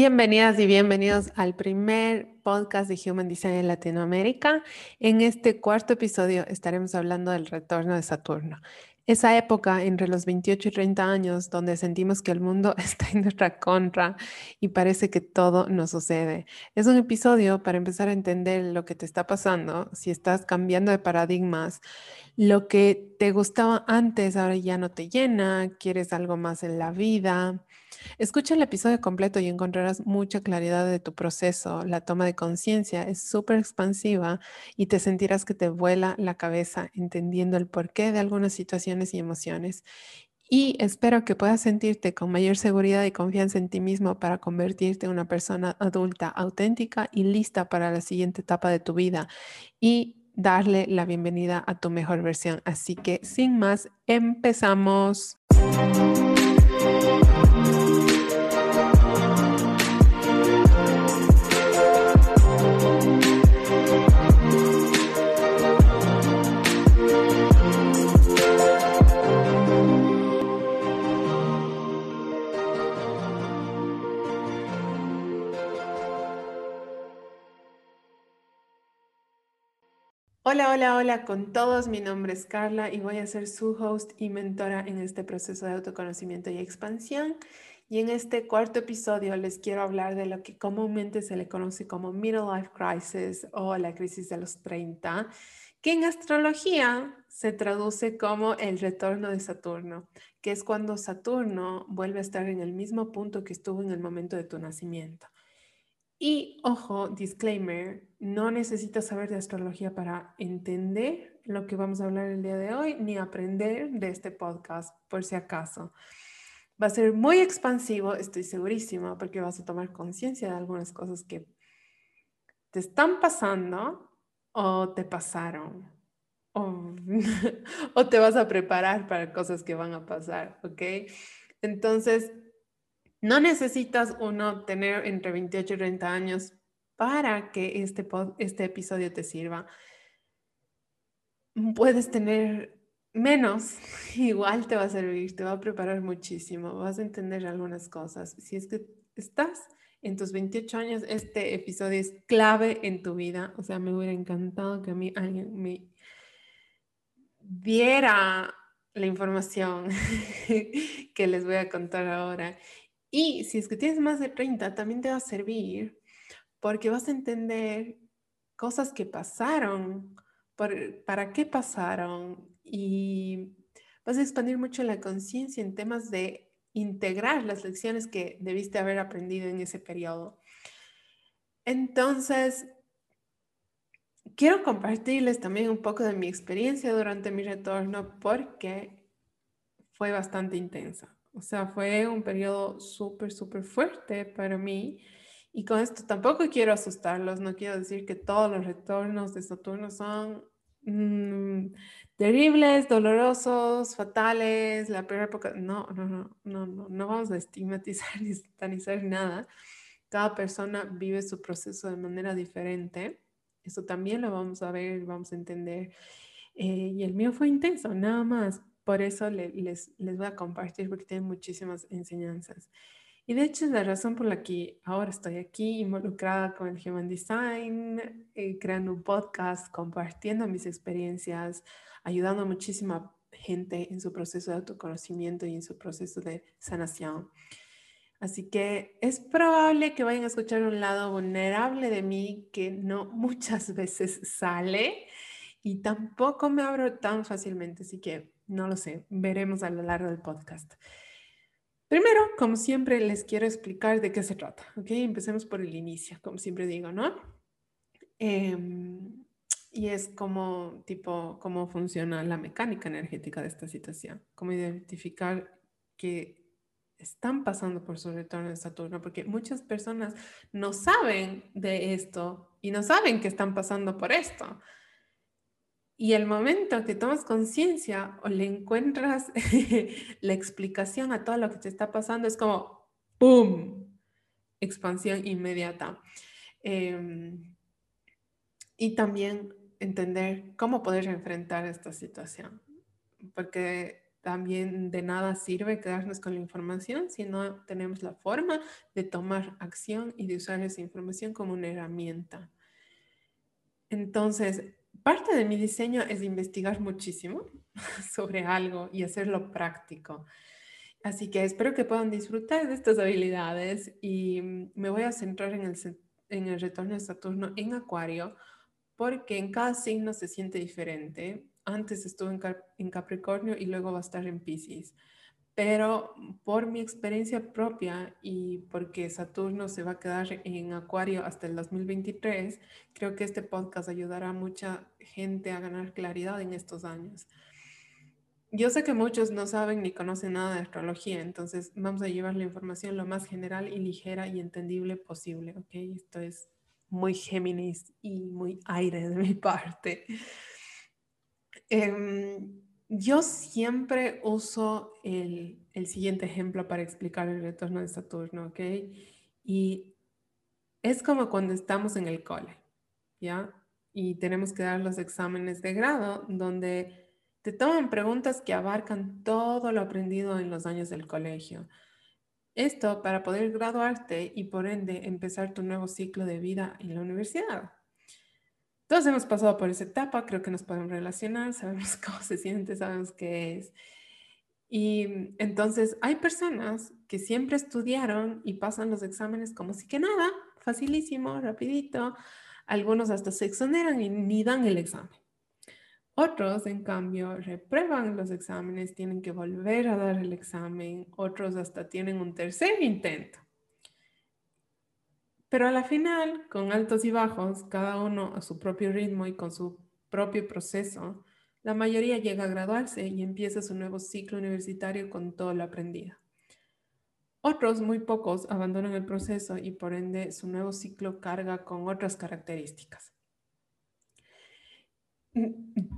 Bienvenidas y bienvenidos al primer podcast de Human Design en Latinoamérica. En este cuarto episodio estaremos hablando del retorno de Saturno. Esa época entre los 28 y 30 años donde sentimos que el mundo está en nuestra contra y parece que todo nos sucede. Es un episodio para empezar a entender lo que te está pasando, si estás cambiando de paradigmas, lo que te gustaba antes ahora ya no te llena, quieres algo más en la vida Escucha el episodio completo y encontrarás mucha claridad de tu proceso. La toma de conciencia es súper expansiva y te sentirás que te vuela la cabeza entendiendo el porqué de algunas situaciones y emociones. Y espero que puedas sentirte con mayor seguridad y confianza en ti mismo para convertirte en una persona adulta, auténtica y lista para la siguiente etapa de tu vida y darle la bienvenida a tu mejor versión. Así que sin más, empezamos. Hola, hola, hola con todos. Mi nombre es Carla y voy a ser su host y mentora en este proceso de autoconocimiento y expansión. Y en este cuarto episodio les quiero hablar de lo que comúnmente se le conoce como Middle Life Crisis o la crisis de los 30, que en astrología se traduce como el retorno de Saturno, que es cuando Saturno vuelve a estar en el mismo punto que estuvo en el momento de tu nacimiento. Y ojo, disclaimer, no necesitas saber de astrología para entender lo que vamos a hablar el día de hoy, ni aprender de este podcast, por si acaso. Va a ser muy expansivo, estoy segurísima, porque vas a tomar conciencia de algunas cosas que te están pasando o te pasaron. O, o te vas a preparar para cosas que van a pasar, ¿ok? Entonces, no necesitas uno tener entre 28 y 30 años para que este, este episodio te sirva. Puedes tener menos, igual te va a servir, te va a preparar muchísimo, vas a entender algunas cosas. Si es que estás en tus 28 años, este episodio es clave en tu vida. O sea, me hubiera encantado que a mí alguien me diera la información que les voy a contar ahora y si es que tienes más de 30, también te va a servir porque vas a entender cosas que pasaron, para qué pasaron y vas a expandir mucho la conciencia en temas de integrar las lecciones que debiste haber aprendido en ese periodo. Entonces, quiero compartirles también un poco de mi experiencia durante mi retorno porque fue bastante intensa. O sea, fue un periodo súper, súper fuerte para mí. Y con esto tampoco quiero asustarlos, no quiero decir que todos los retornos de Saturno son mm, terribles, dolorosos, fatales, la peor época. No, no, no, no, no, no vamos a estigmatizar ni satanizar nada. Cada persona vive su proceso de manera diferente. Eso también lo vamos a ver, vamos a entender. Eh, y el mío fue intenso, nada más. Por eso les, les voy a compartir porque tienen muchísimas enseñanzas. Y de hecho es la razón por la que ahora estoy aquí involucrada con el Human Design, eh, creando un podcast, compartiendo mis experiencias, ayudando a muchísima gente en su proceso de autoconocimiento y en su proceso de sanación. Así que es probable que vayan a escuchar un lado vulnerable de mí que no muchas veces sale y tampoco me abro tan fácilmente. Así que no lo sé, veremos a lo largo del podcast. Primero, como siempre, les quiero explicar de qué se trata. ¿ok? Empecemos por el inicio, como siempre digo, ¿no? Em, y es como, tipo, cómo funciona la mecánica energética de esta situación, cómo identificar que están pasando por su retorno de Saturno, porque muchas personas no saben de esto y no saben que están pasando por esto. Y el momento que tomas conciencia o le encuentras la explicación a todo lo que te está pasando, es como ¡pum! Expansión inmediata. Em, y también entender cómo poder enfrentar esta situación. Porque también de nada sirve quedarnos con la información si no tenemos la forma de tomar acción y de usar esa información como una herramienta. Entonces, parte de mi diseño es investigar muchísimo sobre algo y hacerlo práctico. Así que espero que puedan disfrutar de estas habilidades y mm, me voy a centrar en el, retorno de Saturno en Acuario porque en cada signo se siente diferente. Antes estuve en, en Capricornio y luego va a estar en Pisces. Pero por mi experiencia propia y porque Saturno se va a quedar en Acuario hasta el 2023, creo que este podcast ayudará a mucha gente a ganar claridad en estos años. Yo sé que muchos no saben ni conocen nada de astrología, entonces vamos a llevar la información lo más general y ligera y entendible posible, ¿ok? Esto es muy Géminis y muy aire de mi parte. Em, yo siempre uso el, el, siguiente ejemplo para explicar el retorno de Saturno, ¿ok? Y es como cuando estamos en el cole, ¿ya? Y tenemos que dar los exámenes de grado donde te toman preguntas que abarcan todo lo aprendido en los años del colegio. Esto para poder graduarte y por ende empezar tu nuevo ciclo de vida en la universidad. Todos hemos pasado por esa etapa, creo que nos podemos relacionar, sabemos cómo se siente, sabemos qué es. Y entonces hay personas que siempre estudiaron y pasan los exámenes como si que nada, facilísimo, rapidito. Algunos hasta se exoneran y ni dan el examen. Otros, en cambio, reprueban los exámenes, tienen que volver a dar el examen, otros hasta tienen un tercer intento. Pero a la final, con altos y bajos, cada uno a su propio ritmo y con su propio proceso, la mayoría llega a graduarse y empieza su nuevo ciclo universitario con todo lo aprendido. Otros, muy pocos, abandonan el proceso y por ende su nuevo ciclo carga con otras características.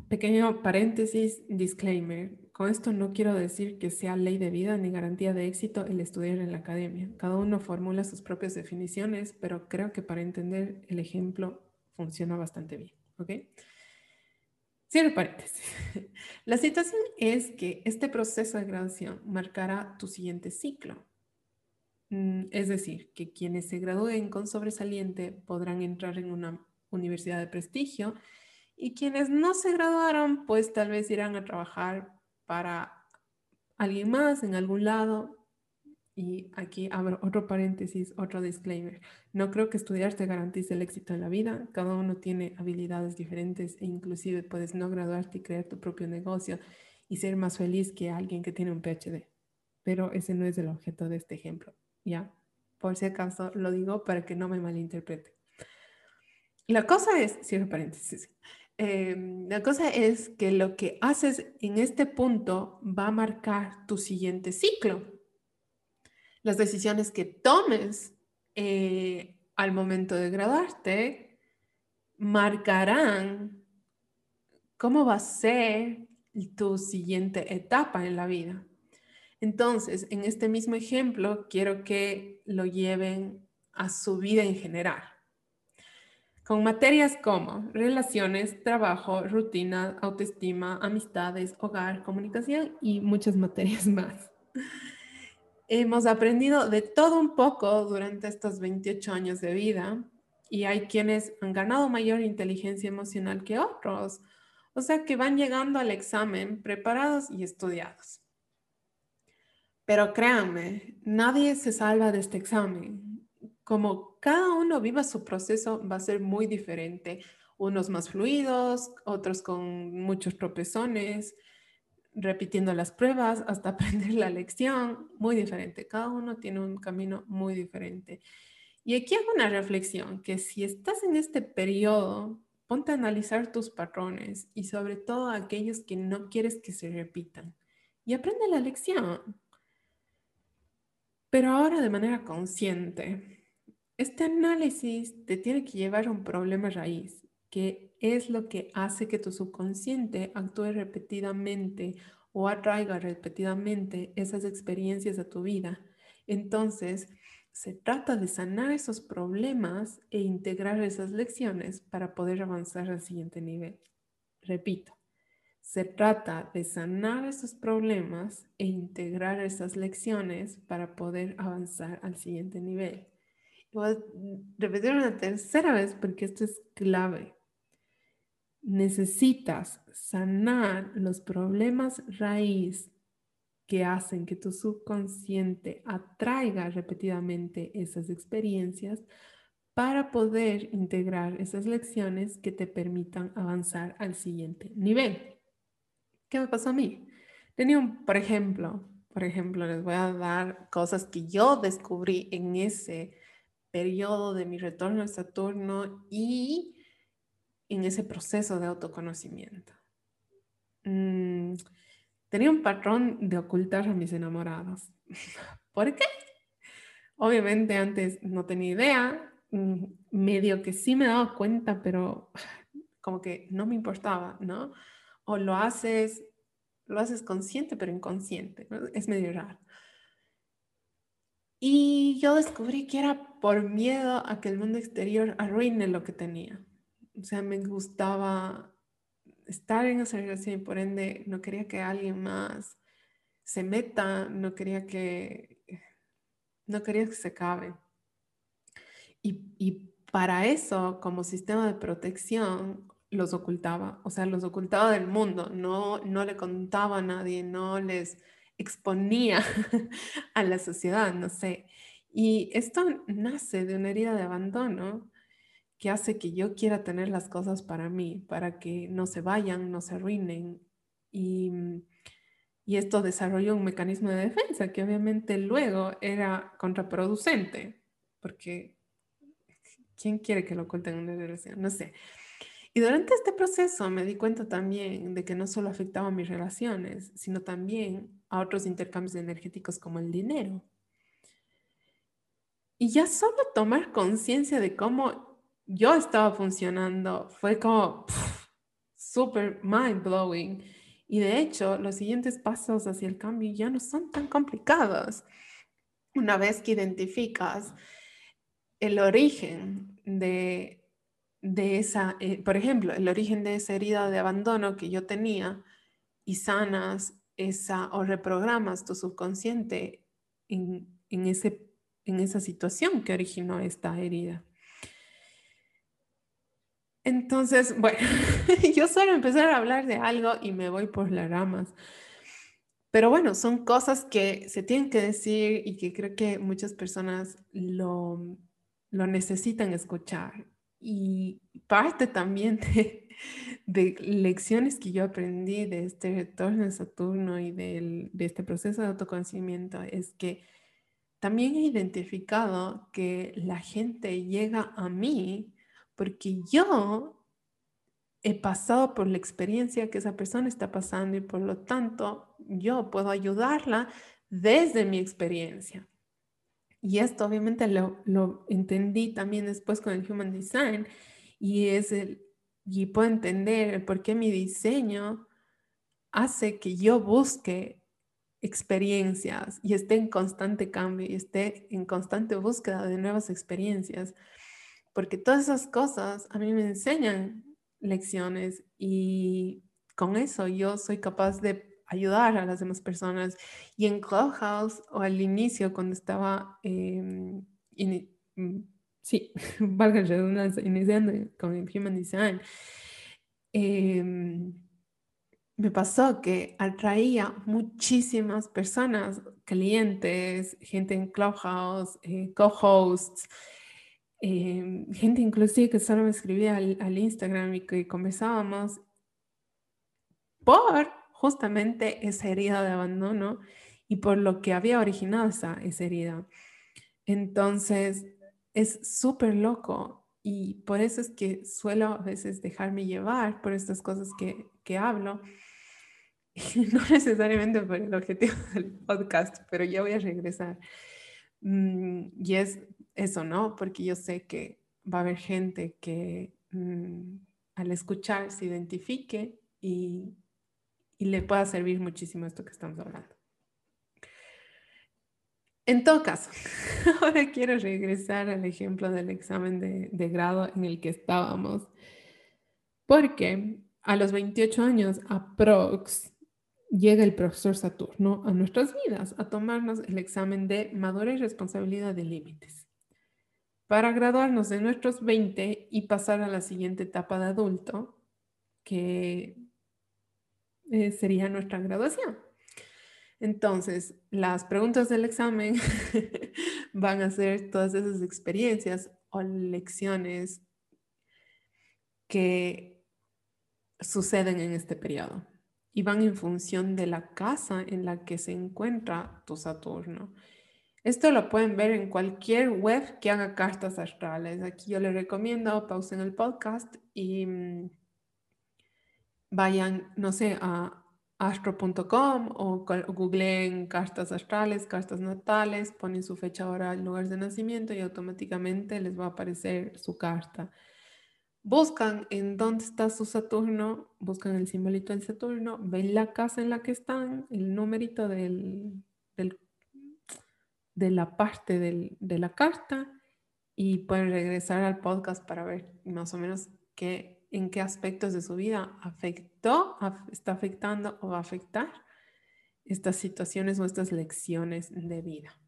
Pequeño paréntesis, disclaimer. Con esto no quiero decir que sea ley de vida ni garantía de éxito el estudiar en la academia. Cada uno formula sus propias definiciones, pero creo que para entender el ejemplo funciona bastante bien. ¿Ok? Cierro paréntesis. La situación es que este proceso de graduación marcará tu siguiente ciclo. Mm, es decir, que quienes se gradúen con sobresaliente podrán entrar en una universidad de prestigio y quienes no se graduaron, pues tal vez irán a trabajar para alguien más en algún lado. Y aquí abro otro paréntesis, otro disclaimer. No creo que estudiar te garantice el éxito en la vida. Cada uno tiene habilidades diferentes e inclusive puedes no graduarte y crear tu propio negocio y ser más feliz que alguien que tiene un PhD. Pero ese no es el objeto de este ejemplo, ¿ya? Por si acaso lo digo para que no me malinterprete. La cosa es, cierro paréntesis, Em, la cosa es que lo que haces en este punto va a marcar tu siguiente ciclo. Las decisiones que tomes eh, al momento de graduarte marcarán cómo va a ser tu siguiente etapa en la vida. Entonces, en este mismo ejemplo, quiero que lo lleven a su vida en general con materias como relaciones, trabajo, rutina, autoestima, amistades, hogar, comunicación y muchas materias más. Hemos aprendido de todo un poco durante estos 28 años de vida y hay quienes han ganado mayor inteligencia emocional que otros, o sea que van llegando al examen preparados y estudiados. Pero créanme, nadie se salva de este examen como cada uno viva su proceso, va a ser muy diferente. Unos más fluidos, otros con muchos tropezones, repitiendo las pruebas hasta aprender la lección, muy diferente. Cada uno tiene un camino muy diferente. Y aquí hago una reflexión, que si estás en este periodo, ponte a analizar tus patrones y sobre todo aquellos que no quieres que se repitan. Y aprende la lección. Pero ahora de manera consciente. Este análisis te tiene que llevar a un problema raíz, que es lo que hace que tu subconsciente actúe repetidamente o atraiga repetidamente esas experiencias a tu vida. Entonces, se trata de sanar esos problemas e integrar esas lecciones para poder avanzar al siguiente nivel. Repito, Se trata de sanar esos problemas e integrar esas lecciones para poder avanzar al siguiente nivel. Voy a repetir una tercera vez porque esto es clave. Necesitas sanar los problemas raíz que hacen que tu subconsciente atraiga repetidamente esas experiencias para poder integrar esas lecciones que te permitan avanzar al siguiente nivel. ¿Qué me pasó a mí? Tenía un, por ejemplo, por ejemplo, les voy a dar cosas que yo descubrí en ese periodo de mi retorno a Saturno y en ese proceso de autoconocimiento. Mm, tenía un patrón de ocultar a mis enamorados. ¿Por qué? Obviamente antes no tenía idea, mm, medio que sí me daba cuenta, pero como que no me importaba, ¿no? O lo haces, lo haces consciente, pero inconsciente. Es medio raro. Y yo descubrí que era por miedo a que el mundo exterior arruine lo que tenía. O sea, me gustaba estar en esa relación y por ende no quería que alguien más se meta, no quería que, no quería que se acabe. Y, y para eso, como sistema de protección, los ocultaba, o sea, los ocultaba del mundo, no, no le contaba a nadie, no les exponía a la sociedad, no sé. Y esto nace de una herida de abandono que hace que yo quiera tener las cosas para mí, para que no se vayan, no se arruinen. Y, y esto desarrolló un mecanismo de defensa que obviamente luego era contraproducente, porque ¿quién quiere que lo oculten en una relación? No sé. Y durante este proceso me di cuenta también de que no solo afectaba mis relaciones, sino también a otros intercambios energéticos como el dinero. Y ya solo tomar conciencia de cómo yo estaba funcionando fue como súper mind blowing. Y de hecho, los siguientes pasos hacia el cambio ya no son tan complicados. Una vez que identificas el origen de de esa, eh, por ejemplo, el origen de esa herida de abandono que yo tenía y sanas esa o reprogramas tu subconsciente en, ese, en esa situación que originó esta herida. Entonces, bueno, yo suelo empezar a hablar de algo y me voy por las ramas. Pero bueno, son cosas que se tienen que decir y que creo que muchas personas lo, lo necesitan escuchar y parte también de, lecciones que yo aprendí de este retorno de Saturno y de este proceso de autoconocimiento es que también he identificado que la gente llega a mí porque yo he pasado por la experiencia que esa persona está pasando y por lo tanto yo puedo ayudarla desde mi experiencia. Y esto obviamente lo, lo, entendí también después con el Human Design y, es el, y puedo entender por qué mi diseño hace que yo busque experiencias y esté en constante cambio y esté en constante búsqueda de nuevas experiencias, porque todas esas cosas a mí me enseñan lecciones y con eso yo soy capaz de ayudar a las demás personas. Y en Clubhouse o al inicio, cuando estaba, eh, sí, valga redundancia, iniciando con el Human Design, em, me pasó que atraía muchísimas personas, clientes, gente en Clubhouse, eh, co-hosts, em, gente inclusive que solo me escribía al, al Instagram y que conversábamos por justamente esa herida de abandono y por lo que había originado esa, esa herida. Entonces, es súper loco y por eso es que suelo a veces dejarme llevar por estas cosas que, que hablo. no necesariamente por el objetivo del podcast, pero ya voy a regresar. Mm, y es eso, ¿no? Porque yo sé que va a haber gente que mm, al escuchar se identifique y y le pueda servir muchísimo esto que estamos hablando. En todo caso, ahora quiero regresar al ejemplo del examen de, grado en el que estábamos, porque a los 28 años, aprox, llega el profesor Saturno a nuestras vidas a tomarnos el examen de madurez, responsabilidad de límites para graduarnos de nuestros 20 y pasar a la siguiente etapa de adulto, que eh, sería nuestra graduación. Entonces, las preguntas del examen van a ser todas esas experiencias o lecciones que suceden en este periodo y van en función de la casa en la que se encuentra tu Saturno. Esto lo pueden ver en cualquier web que haga cartas astrales. Aquí yo les recomiendo, pausen el podcast y mm, vayan, no sé, a astro.com o googleen cartas astrales, cartas natales, ponen su fecha, hora, lugar de nacimiento y automáticamente les va a aparecer su carta. Buscan en dónde está su Saturno, buscan el simbolito del Saturno, ven la casa en la que están, el numerito del, de la parte de la carta y pueden regresar al podcast para ver más o menos qué, en qué aspectos de su vida afectó, está afectando o va a afectar estas situaciones o estas lecciones de vida.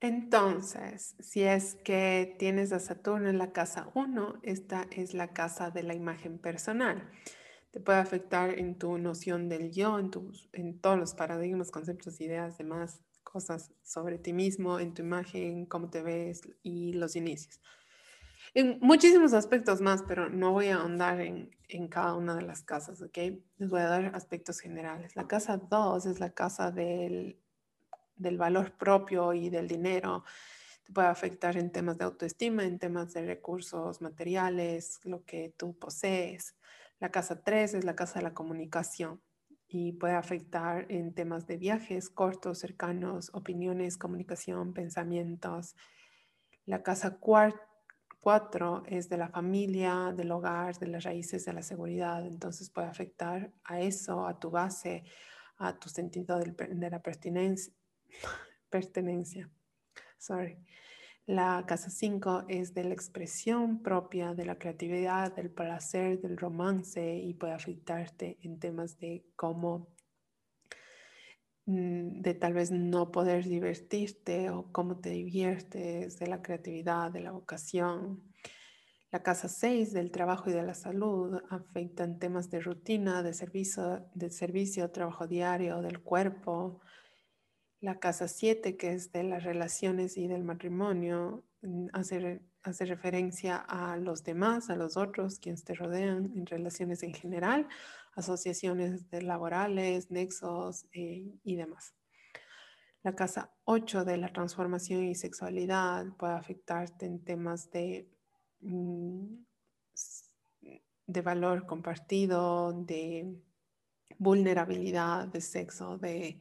Entonces, si es que tienes a Saturno en la casa 1, esta es la casa de la imagen personal. Te puede afectar en tu noción del yo, en, en todos los paradigmas, conceptos, ideas, demás cosas sobre ti mismo, en tu imagen, cómo te ves y los inicios. En muchísimos aspectos más, pero no voy a ahondar en, en cada una de las casas, ¿ok? Les voy a dar aspectos generales. La casa 2 es la casa del del valor propio y del dinero. Te puede afectar en temas de autoestima, en temas de recursos materiales, lo que tú posees. La casa 3 es la casa de la comunicación y puede afectar en temas de viajes cortos, cercanos, opiniones, comunicación, pensamientos. La casa 4 es de la familia, del hogar, de las raíces, de la seguridad. Entonces puede afectar a eso, a tu base, a tu sentido de la pertinencia, pertenencia. Sorry. La casa 5 es de la expresión propia, de la creatividad, del placer, del romance y puede afectarte en temas de cómo, de tal vez no poder divertirte o cómo te diviertes, de la creatividad, de la vocación. La casa 6 del trabajo y de la salud afecta en temas de rutina, de servicio, de servicio, trabajo diario, del cuerpo, la casa 7, que es de las relaciones y del matrimonio, mm, hace, hace referencia a los demás, a los otros, quienes te rodean en relaciones en general, asociaciones laborales, nexos eh, y demás. La casa 8 de la transformación y sexualidad puede afectarte en temas de, mm, de valor compartido, de vulnerabilidad, de sexo, de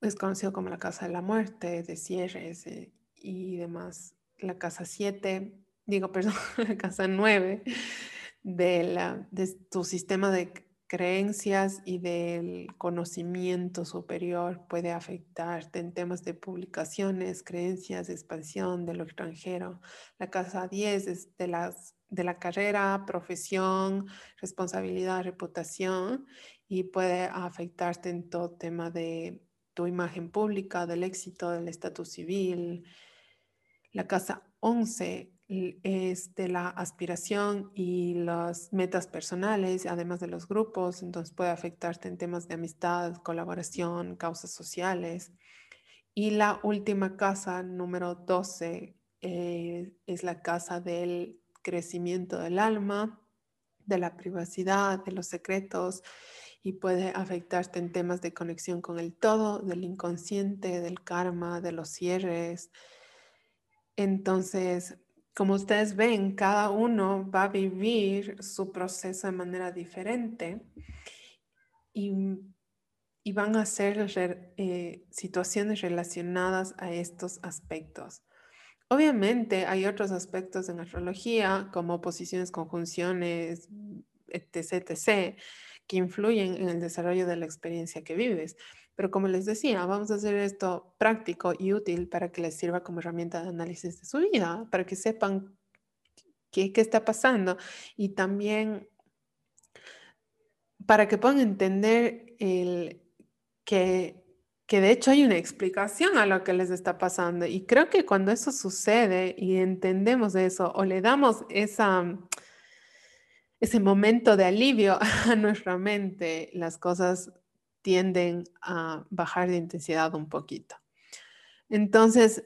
es conocido como la casa de la muerte, de cierres eh, y demás. La casa 7, digo, perdón, la casa 9 de, la, de tu sistema de creencias y del conocimiento superior puede afectarte en temas de publicaciones, creencias, expansión de lo extranjero. La casa 10 es de, las, de la carrera, profesión, responsabilidad, reputación y puede afectarte en todo tema de tu imagen pública, del éxito, del estatus civil. La casa 11 es de la aspiración y las metas personales, además de los grupos, entonces puede afectarte en temas de amistad, colaboración, causas sociales. Y la última casa, número 12, eh, es la casa del crecimiento del alma, de la privacidad, de los secretos y puede afectarte en temas de conexión con el todo, del inconsciente, del karma, de los cierres. Entonces, como ustedes ven, cada uno va a vivir su proceso de manera diferente y, van a ser eh, situaciones relacionadas a estos aspectos. Obviamente hay otros aspectos en astrología como posiciones, conjunciones, etc., etc., que influyen en el desarrollo de la experiencia que vives. Pero como les decía, vamos a hacer esto práctico y útil para que les sirva como herramienta de análisis de su vida, para que sepan qué, qué está pasando y también para que puedan entender el, que, que de hecho hay una explicación a lo que les está pasando. Y creo que cuando eso sucede y entendemos eso o le damos esa, ese momento de alivio a nuestra mente, las cosas tienden a bajar de intensidad un poquito. Entonces,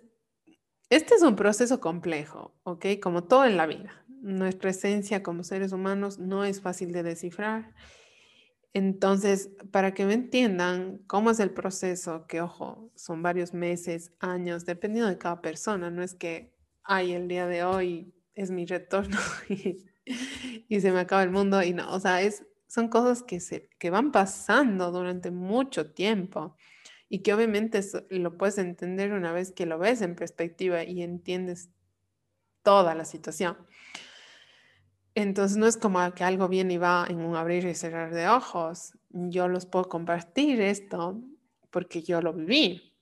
este es un proceso complejo, ¿ok? Como todo en la vida. Nuestra esencia como seres humanos no es fácil de descifrar. Entonces, para que me entiendan cómo es el proceso, que ojo, son varios meses, años, dependiendo de cada persona, no es que, ay, el día de hoy es mi retorno y, se me acaba el mundo y no, o sea, es, son cosas que, se, que van pasando durante mucho tiempo y que obviamente lo puedes entender una vez que lo ves en perspectiva y entiendes toda la situación. Entonces no es como que algo viene y va en un abrir y cerrar de ojos. Yo los puedo compartir esto porque yo lo viví.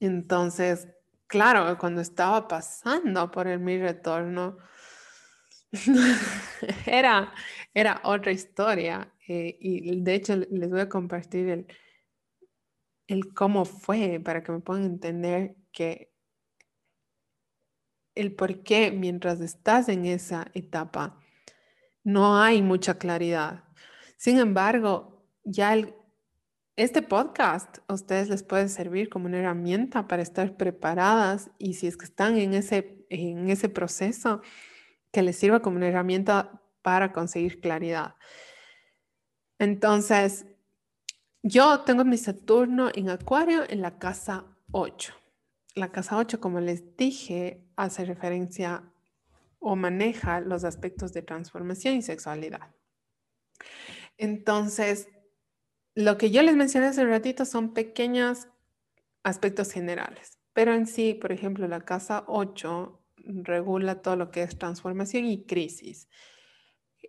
Entonces, claro, cuando estaba pasando por el mi retorno, era, era otra historia. Eh, y de hecho les voy a compartir el, el cómo fue para que me puedan entender que el por qué mientras estás en esa etapa no hay mucha claridad. Sin embargo, ya este podcast a ustedes les puede servir como una herramienta para estar preparadas y si es que están en ese, en ese proceso, que les sirva como una herramienta para conseguir claridad. Entonces, yo tengo mi Saturno en Acuario en la casa 8. La casa 8, como les dije, hace referencia o maneja los aspectos de transformación y sexualidad. Entonces, lo que yo les mencioné hace un ratito son pequeños aspectos generales, pero en sí, por ejemplo, la casa 8 regula todo lo que es transformación y crisis.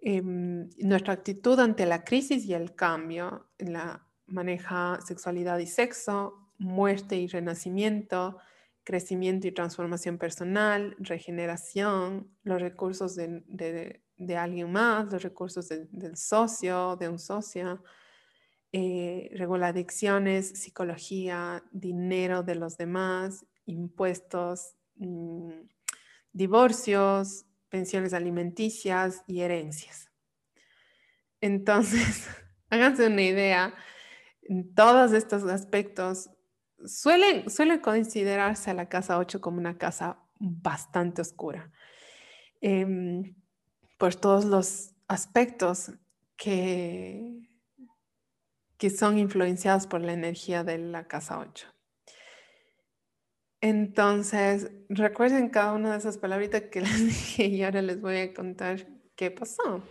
Em, nuestra actitud ante la crisis y el cambio, la maneja sexualidad y sexo, muerte y renacimiento, crecimiento y transformación personal, regeneración, los recursos de, alguien más, los recursos del socio, de un socio, eh, regula adicciones, psicología, dinero de los demás, impuestos, mm, divorcios, pensiones alimenticias y herencias. Entonces, háganse una idea todos estos aspectos suelen, suelen considerarse a la casa 8 como una casa bastante oscura em, por todos los aspectos que, que son influenciados por la energía de la casa 8. Entonces, recuerden cada una de esas palabritas que les dije y ahora les voy a contar qué pasó.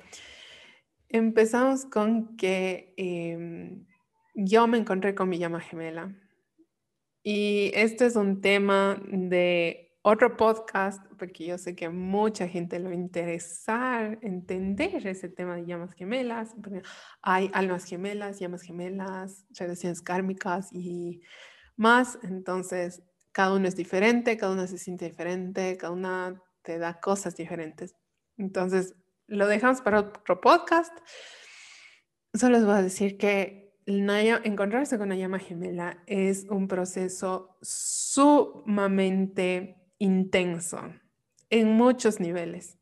Empezamos con que em, yo me encontré con mi llama gemela. Y este es un tema de otro podcast, porque yo sé que a mucha gente le va a interesar entender ese tema de llamas gemelas. Hay almas gemelas, llamas gemelas, relaciones kármicas y más. Entonces, cada uno es diferente, cada uno se siente diferente, cada una te da cosas diferentes. Entonces, lo dejamos para otro podcast. Solo les voy a decir que encontrarse con la llama gemela es un proceso sumamente intenso en muchos niveles.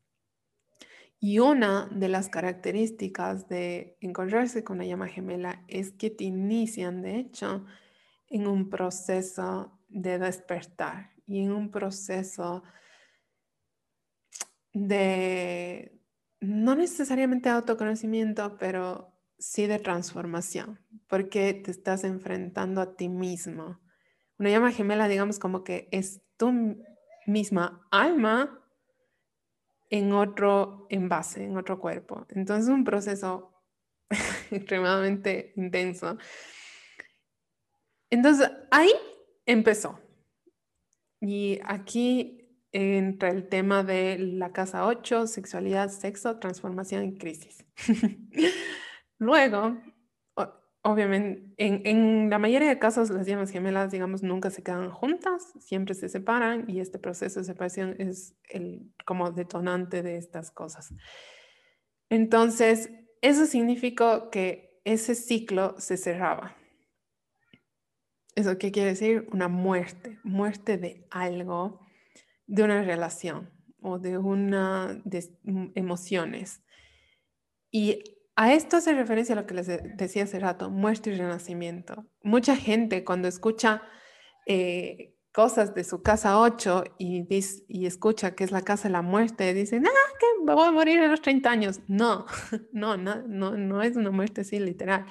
Y una de las características de encontrarse con la llama gemela es que te inician, de hecho, en un proceso de despertar y en un proceso de, no necesariamente autoconocimiento, pero sí de transformación, porque te estás enfrentando a ti mismo. Una llama gemela, digamos, como que es tu misma alma en otro envase, en otro cuerpo. Entonces, es un proceso extremadamente intenso. Entonces, ahí empezó. Y aquí entra el tema de la casa 8, sexualidad, sexo, transformación y crisis. Luego, obviamente, en, la mayoría de casos las llamas gemelas, digamos, nunca se quedan juntas, siempre se separan y este proceso de separación es el como detonante de estas cosas. Entonces, eso significó que ese ciclo se cerraba. ¿Eso qué quiere decir? Una muerte, muerte de algo, de una relación o de una de mm, emociones. Y a esto hace referencia a lo que les decía hace rato, muerte y renacimiento. Mucha gente cuando escucha eh, cosas de su casa 8 y, y escucha que es la casa de la muerte, dicen, ah, que voy a morir a los 30 años. No, no, no, no, no es una muerte así literal,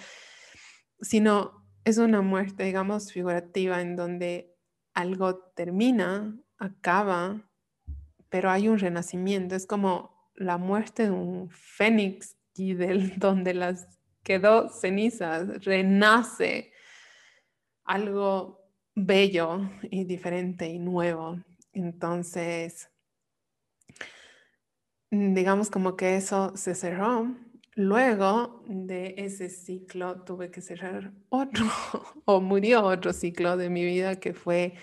sino es una muerte, digamos, figurativa en donde algo termina, acaba, pero hay un renacimiento. Es como la muerte de un fénix y del donde las quedó cenizas, renace algo bello y diferente y nuevo. Entonces, digamos como que eso se cerró Luego de ese ciclo tuve que cerrar otro o murió otro ciclo de mi vida que fue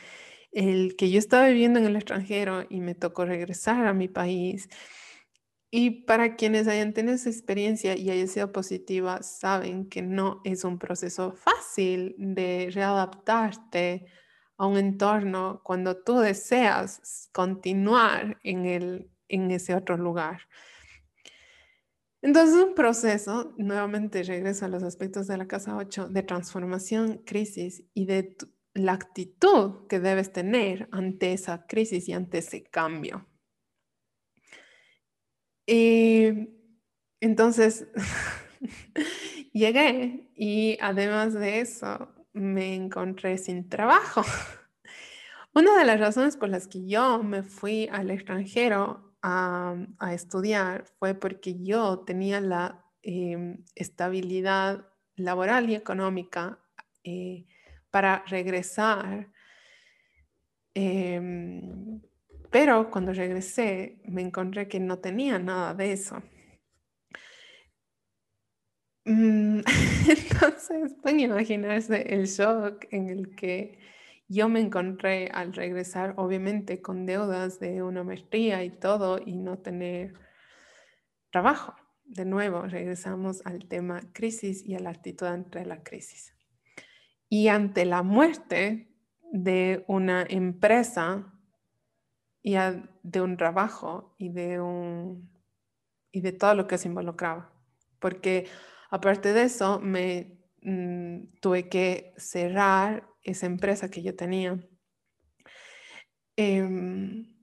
el que yo estaba viviendo en el extranjero y me tocó regresar a mi país. Y para quienes hayan tenido esa experiencia y haya sido positiva, saben que no es un proceso fácil de readaptarte a un entorno cuando tú deseas continuar en, el, en ese otro lugar. Entonces, un proceso, nuevamente regreso a los aspectos de la casa 8, de transformación, crisis y de la actitud que debes tener ante esa crisis y ante ese cambio. Y entonces, llegué y además de eso, me encontré sin trabajo. Una de las razones por las que yo me fui al extranjero a, estudiar fue porque yo tenía la em, estabilidad laboral y económica eh, para regresar. Em, pero cuando regresé me encontré que no tenía nada de eso. Mm, entonces pueden imaginarse el shock en el que yo me encontré al regresar, obviamente, con deudas de una maestría y todo y no tener trabajo. De nuevo, regresamos al tema crisis y a la actitud ante la crisis. Y ante la muerte de una empresa y de un trabajo y de, un, y de todo lo que se involucraba. Porque aparte de eso, me mm, tuve que cerrar esa empresa que yo tenía. Em,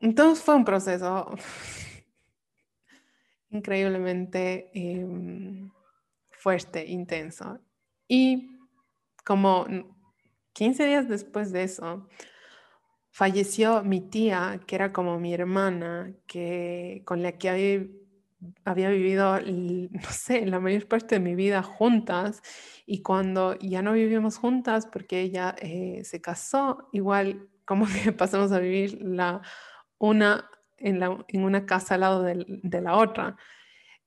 entonces fue un proceso increíblemente em, fuerte, intenso. Y como 15 días después de eso, falleció mi tía, que era como mi hermana, que, con la que había vivido, no sé, la mayor parte de mi vida juntas y cuando ya no vivimos juntas porque ella eh, se casó, igual como que pasamos a vivir la, una en, la, en una casa al lado de, de la otra.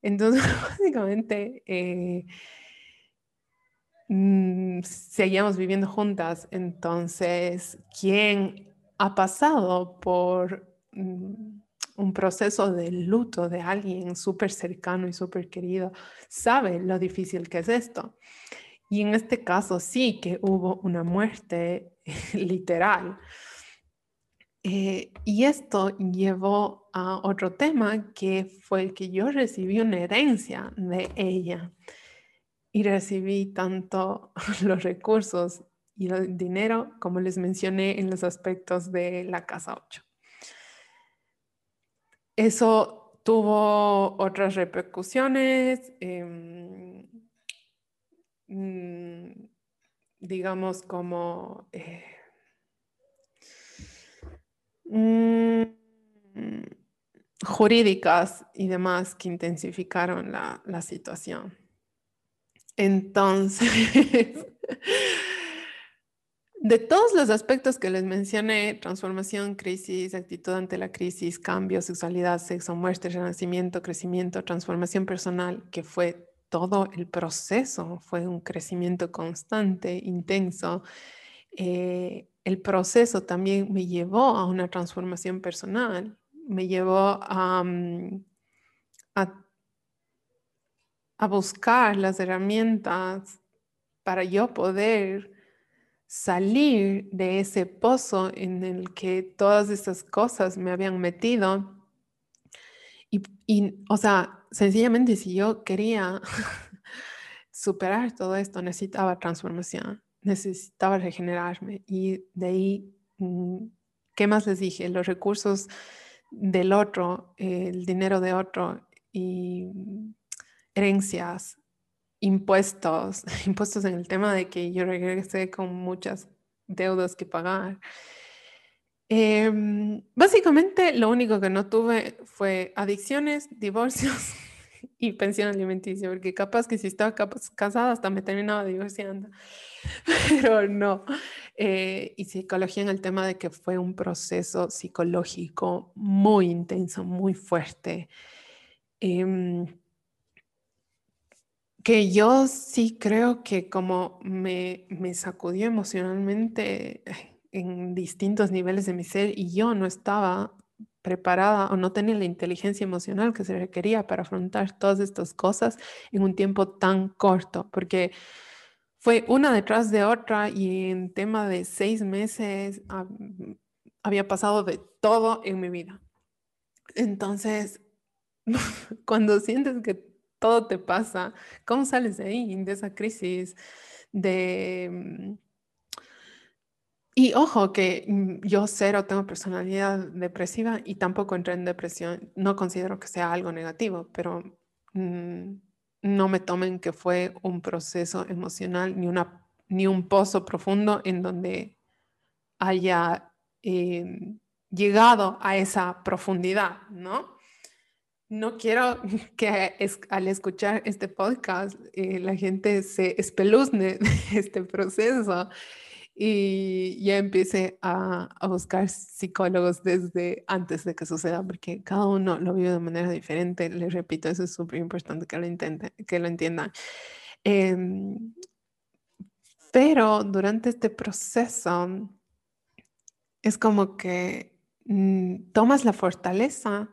Entonces, básicamente, eh, mm, seguíamos viviendo juntas. Entonces, ¿quién ha pasado por... Un proceso de luto de alguien súper cercano y súper querido, sabe lo difícil que es esto. Y en este caso sí que hubo una muerte literal. Eh, y esto llevó a otro tema que fue que yo recibí una herencia de ella. Y recibí tanto los recursos y el dinero como les mencioné en los aspectos de la casa 8. Eso tuvo otras repercusiones, em, mm, digamos como eh, mm, jurídicas y demás que intensificaron la, la situación. Entonces, De todos los aspectos que les mencioné, transformación, crisis, actitud ante la crisis, cambio, sexualidad, sexo, muerte, renacimiento, crecimiento, transformación personal, que fue todo el proceso, fue un crecimiento constante, intenso. Eh, el proceso también me llevó a una transformación personal, me llevó a, mm, a buscar las herramientas para yo poder salir de ese pozo en el que todas esas cosas me habían metido. Y, o sea, sencillamente si yo quería superar todo esto, necesitaba transformación, necesitaba regenerarme. Y de ahí, mm, ¿qué más les dije? Los recursos del otro, el dinero de otro y herencias, impuestos, impuestos en el tema de que yo regresé con muchas deudas que pagar. Em, básicamente lo único que no tuve fue adicciones, divorcios y pensión alimenticia, porque capaz que si estaba casada hasta me terminaba divorciando, pero no. Eh, y psicología en el tema de que fue un proceso psicológico muy intenso, muy fuerte. Em, que yo sí creo que como me, me sacudió emocionalmente eh, en distintos niveles de mi ser y yo no estaba preparada o no tenía la inteligencia emocional que se requería para afrontar todas estas cosas en un tiempo tan corto, porque fue una detrás de otra y en tema de seis meses había pasado de todo en mi vida. Entonces, cuando sientes que todo te pasa, ¿cómo sales de ahí, de esa crisis? De... Mm, y ojo que mm, yo cero tengo personalidad depresiva y tampoco entré en depresión. No considero que sea algo negativo, pero mm, no me tomen que fue un proceso emocional ni, una, ni un pozo profundo en donde haya em, llegado a esa profundidad, ¿no? No quiero que al escuchar este podcast eh, la gente se espeluzne de este proceso y ya empiece a, buscar psicólogos desde antes de que suceda, porque cada uno lo vive de manera diferente. Les repito, eso es súper importante que lo, lo entiendan. Em, pero durante este proceso es como que mm, tomas la fortaleza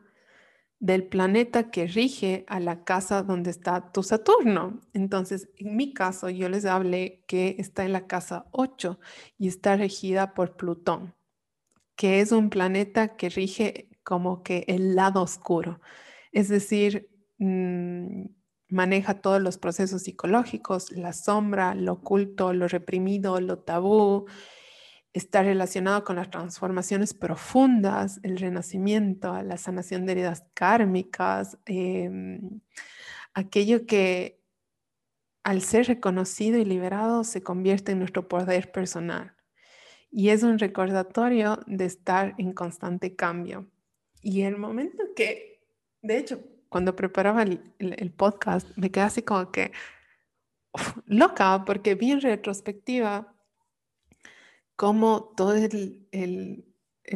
del planeta que rige a la casa donde está tu Saturno. Entonces, en mi caso, yo les hablé que está en la casa 8 y está regida por Plutón, que es un planeta que rige como que el lado oscuro. Es decir, mm, maneja todos los procesos psicológicos, la sombra, lo oculto, lo reprimido, lo tabú, está relacionado con las transformaciones profundas, el renacimiento, la sanación de heridas kármicas, em, aquello que al ser reconocido y liberado se convierte en nuestro poder personal. Y es un recordatorio de estar en constante cambio. Y el momento que, de hecho, cuando preparaba el, podcast, me quedé así como que loca, porque vi en retrospectiva cómo todo el,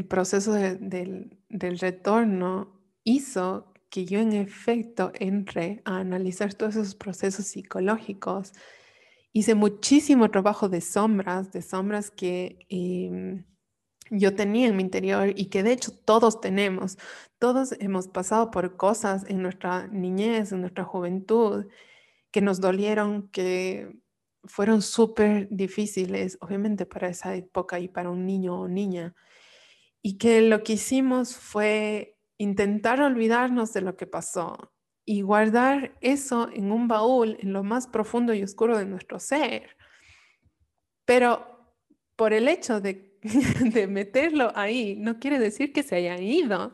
proceso del, retorno hizo que yo en efecto entré a analizar todos esos procesos psicológicos. Hice muchísimo trabajo de sombras, de sombras que em, yo tenía en mi interior y que de hecho todos tenemos. Todos hemos pasado por cosas en nuestra niñez, en nuestra juventud, que nos dolieron, que fueron súper difíciles, obviamente para esa época y para un niño o niña, y que lo que hicimos fue intentar olvidarnos de lo que pasó y guardar eso en un baúl en lo más profundo y oscuro de nuestro ser. Pero por el hecho de, de meterlo ahí, no quiere decir que se haya ido.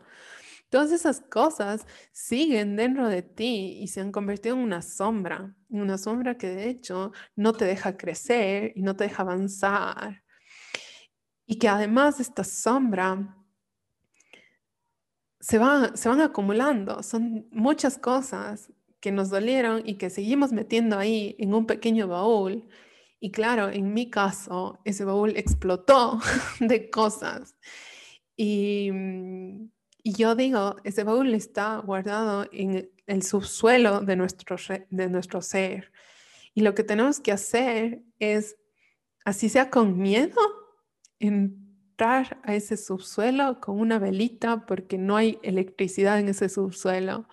Todas esas cosas siguen dentro de ti y se han convertido en una sombra, una sombra que de hecho no te deja crecer y no te deja avanzar. Y que además esta sombra se, va, se van acumulando, son muchas cosas que nos dolieron y que seguimos metiendo ahí en un pequeño baúl. Y claro, en mi caso, ese baúl explotó de cosas. Y mm, y yo digo, ese baúl está guardado en el subsuelo de nuestro, de nuestro ser. Y lo que tenemos que hacer es, así sea con miedo, entrar a ese subsuelo con una velita porque no hay electricidad en ese subsuelo.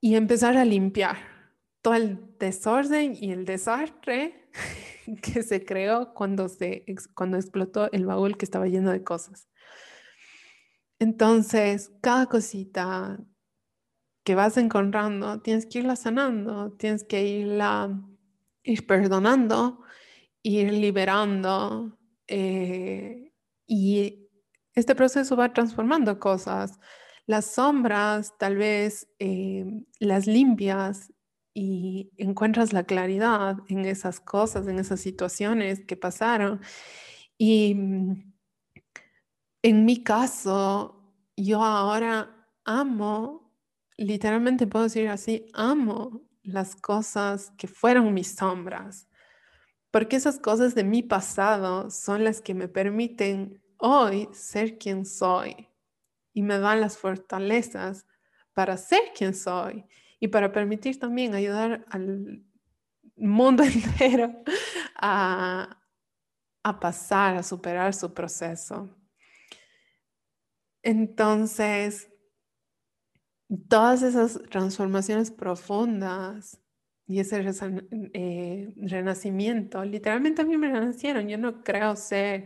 y empezar a limpiar todo el desorden y el desastre que se creó cuando, se, cuando explotó el baúl que estaba lleno de cosas. Entonces, cada cosita que vas encontrando, tienes que irla sanando, tienes que irla ir perdonando, ir liberando. Eh, y este proceso va transformando cosas. Las sombras tal vez eh, las limpias y encuentras la claridad en esas cosas, en esas situaciones que pasaron. Y mm, en mi caso, yo ahora amo, literalmente puedo decir así, amo las cosas que fueron mis sombras, porque esas cosas de mi pasado son las que me permiten hoy ser quien soy y me dan las fortalezas para ser quien soy y para permitir también ayudar al mundo entero a, a pasar, a superar su proceso. Entonces, todas esas transformaciones profundas y ese eh, renacimiento, literalmente a mí me renacieron. Yo no creo ser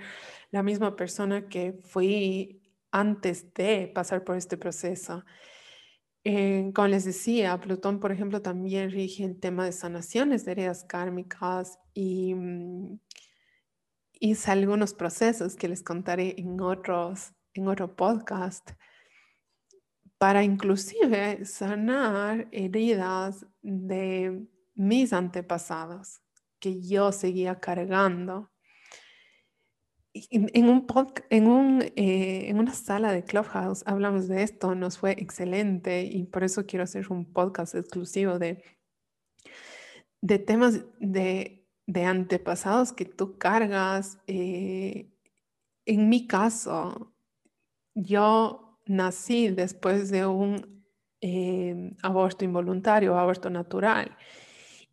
la misma persona que fui antes de pasar por este proceso. Eh, como les decía, Plutón, por ejemplo, también rige el tema de sanaciones de heridas kármicas y mm, hice algunos procesos que les contaré en otros, en otro podcast para inclusive sanar heridas de mis antepasados que yo seguía cargando. En, un en, un, eh, en una sala de Clubhouse hablamos de esto, nos fue excelente y por eso quiero hacer un podcast exclusivo de, de temas de, de antepasados que tú cargas. Eh, en mi caso, yo nací después de un em, aborto involuntario, aborto natural.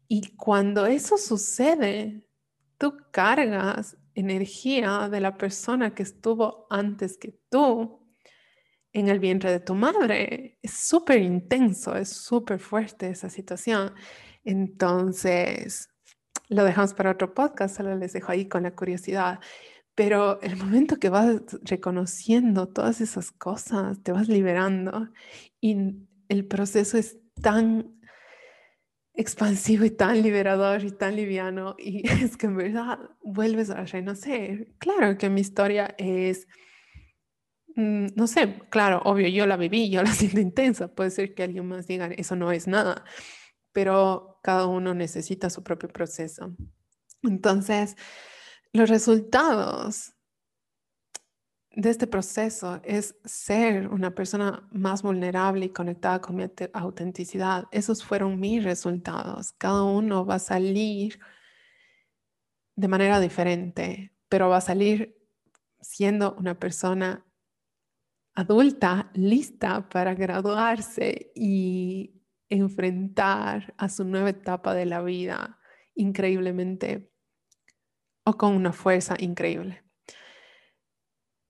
Y cuando eso sucede, tú cargas energía de la persona que estuvo antes que tú en el vientre de tu madre. Es súper intenso, es súper fuerte esa situación. Entonces, lo dejamos para otro podcast, solo les dejo ahí con la curiosidad. Pero el momento que vas reconociendo todas esas cosas, te vas liberando y el proceso es tan expansivo y tan liberador y tan liviano y es que en verdad vuelves a renacer. Claro que mi historia es, mm, no sé, claro, obvio, yo la viví, yo la siento intensa, puede ser que alguien más diga, eso no es nada, pero cada uno necesita su propio proceso. Entonces, los resultados de este proceso es ser una persona más vulnerable y conectada con mi autenticidad. Esos fueron mis resultados. Cada uno va a salir de manera diferente, pero va a salir siendo una persona adulta, lista para graduarse y enfrentar a su nueva etapa de la vida increíblemente o con una fuerza increíble.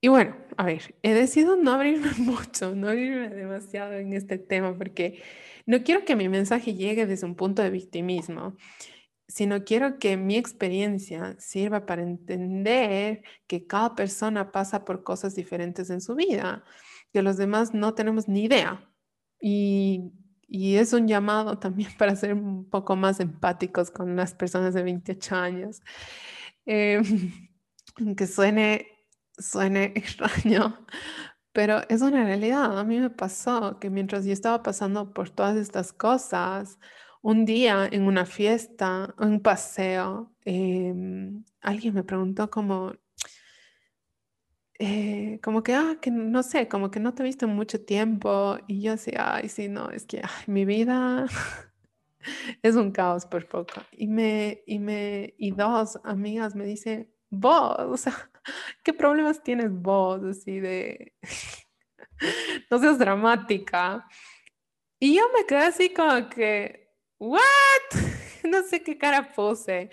Y bueno, a ver, he decidido no abrirme mucho, no abrirme demasiado en este tema porque no quiero que mi mensaje llegue desde un punto de victimismo, sino quiero que mi experiencia sirva para entender que cada persona pasa por cosas diferentes en su vida, que los demás no tenemos ni idea. Y, y es un llamado también para ser un poco más empáticos con las personas de 28 años. Eh, aunque suene, suene extraño, pero es una realidad. A mí me pasó que mientras yo estaba pasando por todas estas cosas, un día en una fiesta, un paseo, em, alguien me preguntó como, eh, como que, ah, que no sé, como que no te he visto en mucho tiempo. Y yo decía, ay, sí, no, es que mi vida es un caos por poco. Y, me, y, me, y dos amigas me dicen, vos, ¿qué problemas tienes vos? Así de, no seas dramática. Y yo me quedé así como que, ¿what? No sé qué cara puse,